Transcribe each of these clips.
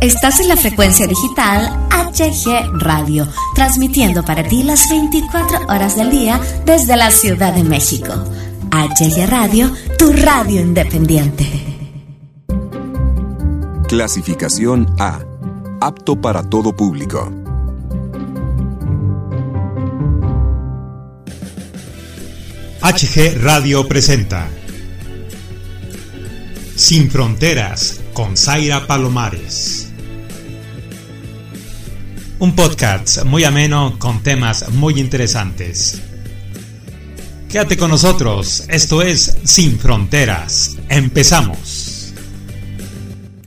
Estás en la frecuencia digital HG Radio, transmitiendo para ti las 24 horas del día desde la Ciudad de México. HG Radio, tu radio independiente. Clasificación A. Apto para todo público. HG Radio presenta Sin Fronteras con Zaira Palomares. Un podcast muy ameno con temas muy interesantes. Quédate con nosotros, esto es Sin Fronteras. Empezamos.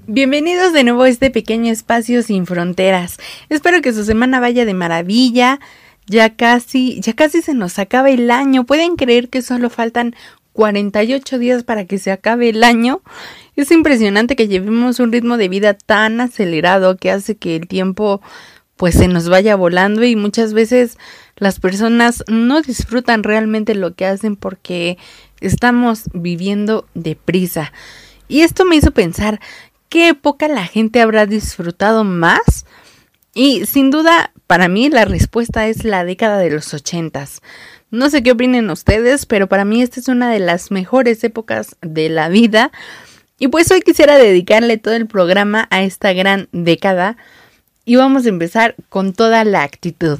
Bienvenidos de nuevo a este pequeño espacio Sin Fronteras. Espero que su semana vaya de maravilla. Ya casi, ya casi se nos acaba el año. ¿Pueden creer que solo faltan 48 días para que se acabe el año? Es impresionante que llevemos un ritmo de vida tan acelerado que hace que el tiempo pues se nos vaya volando y muchas veces las personas no disfrutan realmente lo que hacen porque estamos viviendo deprisa. Y esto me hizo pensar, ¿qué época la gente habrá disfrutado más? Y sin duda, para mí la respuesta es la década de los ochentas. No sé qué opinen ustedes, pero para mí esta es una de las mejores épocas de la vida. Y pues hoy quisiera dedicarle todo el programa a esta gran década. Y vamos a empezar con toda la actitud.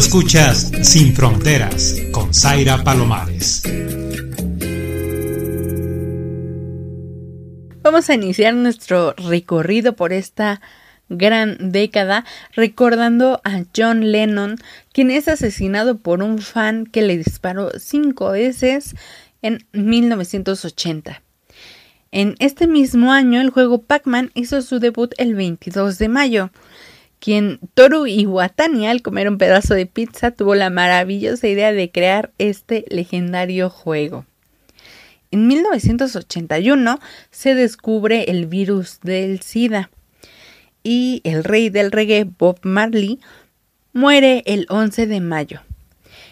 Escuchas Sin Fronteras con Zaira Palomares. Vamos a iniciar nuestro recorrido por esta gran década recordando a John Lennon, quien es asesinado por un fan que le disparó cinco veces en 1980. En este mismo año, el juego Pac-Man hizo su debut el 22 de mayo quien Toru Iwatani al comer un pedazo de pizza tuvo la maravillosa idea de crear este legendario juego. En 1981 se descubre el virus del SIDA y el rey del reggae Bob Marley muere el 11 de mayo.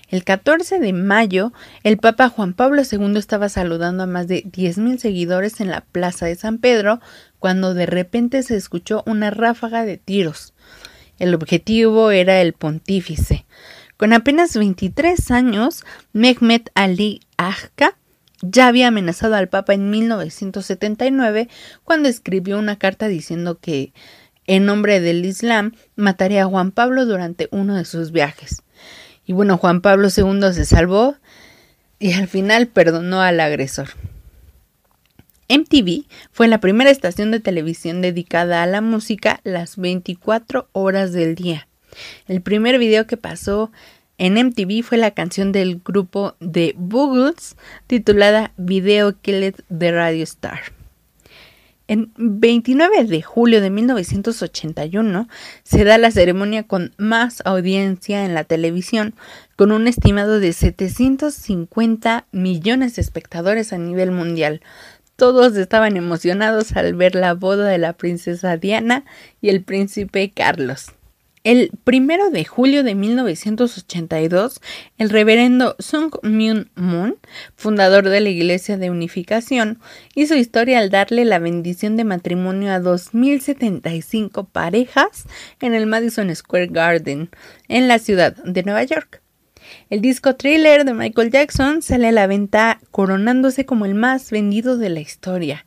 El 14 de mayo, el Papa Juan Pablo II estaba saludando a más de 10.000 seguidores en la Plaza de San Pedro cuando de repente se escuchó una ráfaga de tiros. El objetivo era el pontífice. Con apenas 23 años, Mehmet Ali Agca ya había amenazado al Papa en 1979 cuando escribió una carta diciendo que, en nombre del Islam, mataría a Juan Pablo durante uno de sus viajes. Y bueno, Juan Pablo II se salvó y al final perdonó al agresor. MTV fue la primera estación de televisión dedicada a la música las 24 horas del día. El primer video que pasó en MTV fue la canción del grupo The Boogles titulada Video Killed the Radio Star. En 29 de julio de 1981 se da la ceremonia con más audiencia en la televisión, con un estimado de 750 millones de espectadores a nivel mundial, todos estaban emocionados al ver la boda de la princesa Diana y el príncipe Carlos. El primero de julio de 1982, el reverendo Sung Myung Moon, fundador de la Iglesia de Unificación, hizo historia al darle la bendición de matrimonio a 2.075 parejas en el Madison Square Garden, en la ciudad de Nueva York. El disco thriller de Michael Jackson sale a la venta coronándose como el más vendido de la historia.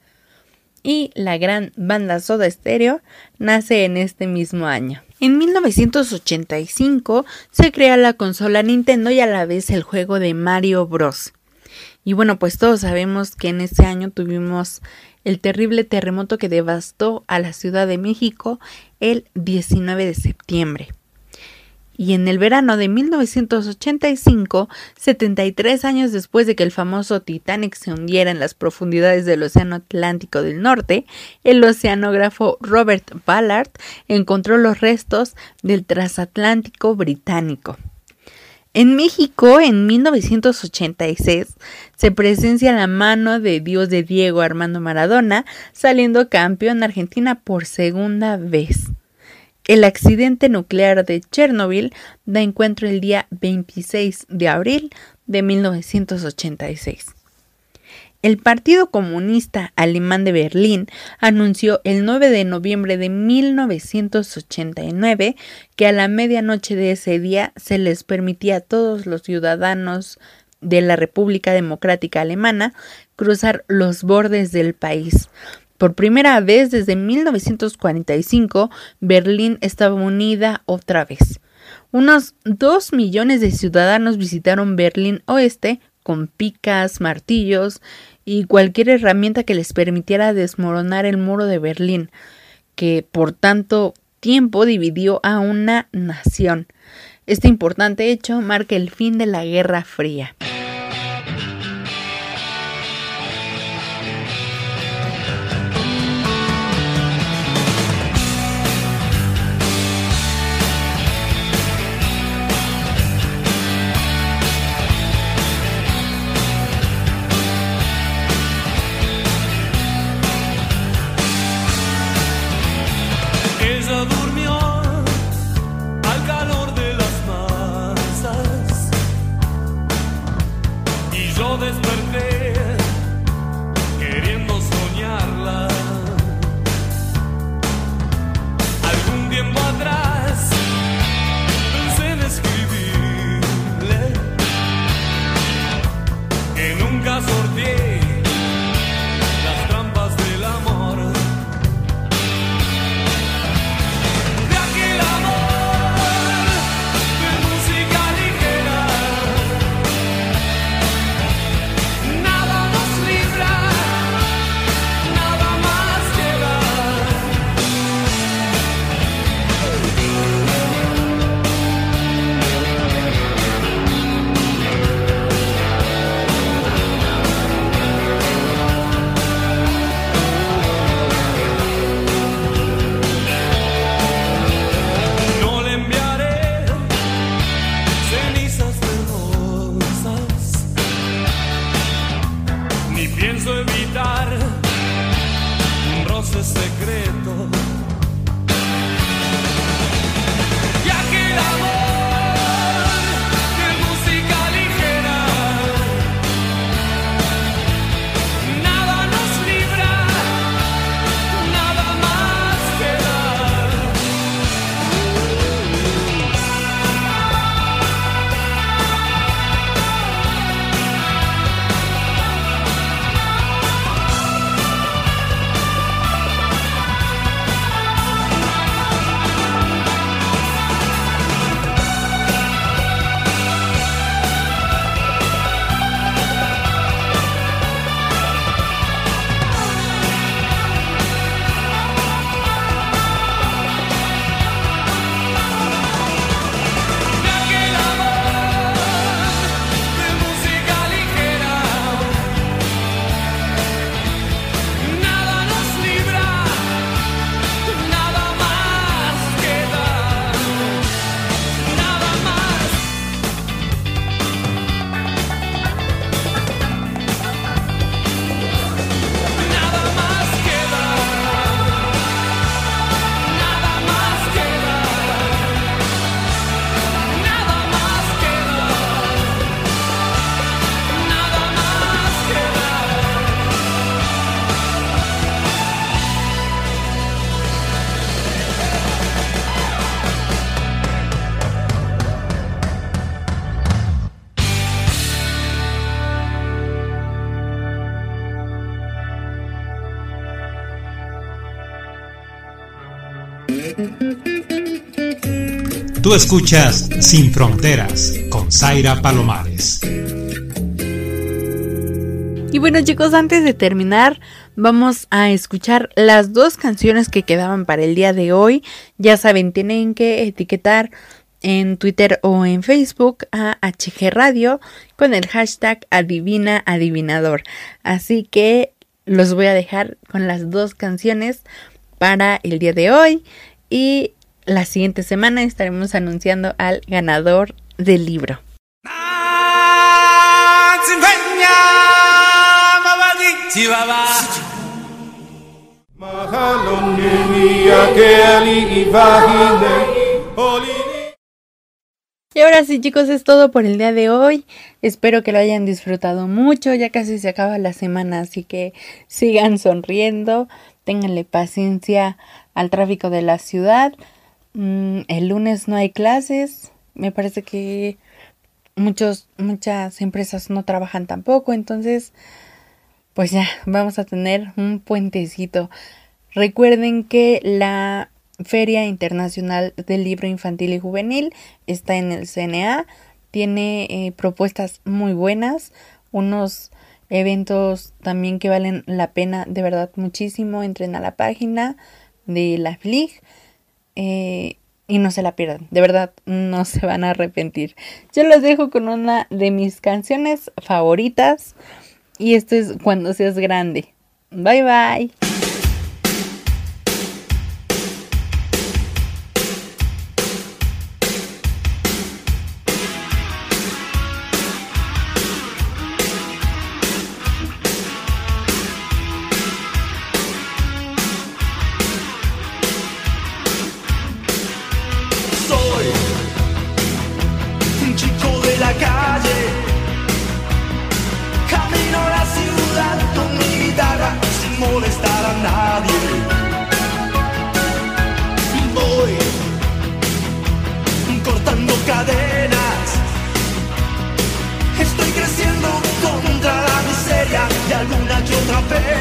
Y la gran banda Soda Stereo nace en este mismo año. En 1985 se crea la consola Nintendo y a la vez el juego de Mario Bros. Y bueno, pues todos sabemos que en ese año tuvimos el terrible terremoto que devastó a la Ciudad de México el 19 de septiembre y en el verano de 1985, 73 años después de que el famoso Titanic se hundiera en las profundidades del Océano Atlántico del Norte, el oceanógrafo Robert Ballard encontró los restos del transatlántico británico. En México, en 1986, se presencia la mano de Dios de Diego Armando Maradona, saliendo campeón Argentina por segunda vez. El accidente nuclear de Chernobyl da encuentro el día 26 de abril de 1986. El Partido Comunista Alemán de Berlín anunció el 9 de noviembre de 1989 que a la medianoche de ese día se les permitía a todos los ciudadanos de la República Democrática Alemana cruzar los bordes del país, por primera vez desde 1945, Berlín estaba unida otra vez. Unos dos millones de ciudadanos visitaron Berlín Oeste con picas, martillos y cualquier herramienta que les permitiera desmoronar el muro de Berlín, que por tanto tiempo dividió a una nación. Este importante hecho marca el fin de la Guerra Fría. durmió. secreto. Tú escuchas Sin Fronteras con Zaira Palomares. Y bueno chicos, antes de terminar, vamos a escuchar las dos canciones que quedaban para el día de hoy. Ya saben, tienen que etiquetar en Twitter o en Facebook a HG Radio con el hashtag Adivina Adivinador. Así que los voy a dejar con las dos canciones para el día de hoy y la siguiente semana estaremos anunciando al ganador del libro. Y ahora sí chicos, es todo por el día de hoy. Espero que lo hayan disfrutado mucho. Ya casi se acaba la semana, así que sigan sonriendo. Ténganle paciencia al tráfico de la ciudad. Mm, el lunes no hay clases. Me parece que muchos, muchas empresas no trabajan tampoco. Entonces, pues ya, vamos a tener un puentecito. Recuerden que la Feria Internacional del Libro Infantil y Juvenil está en el CNA. Tiene eh, propuestas muy buenas, unos eventos también que valen la pena de verdad muchísimo. Entren a la página de la FLIG eh, y no se la pierdan, de verdad no se van a arrepentir. Yo los dejo con una de mis canciones favoritas y esto es Cuando seas grande. Bye bye. otra.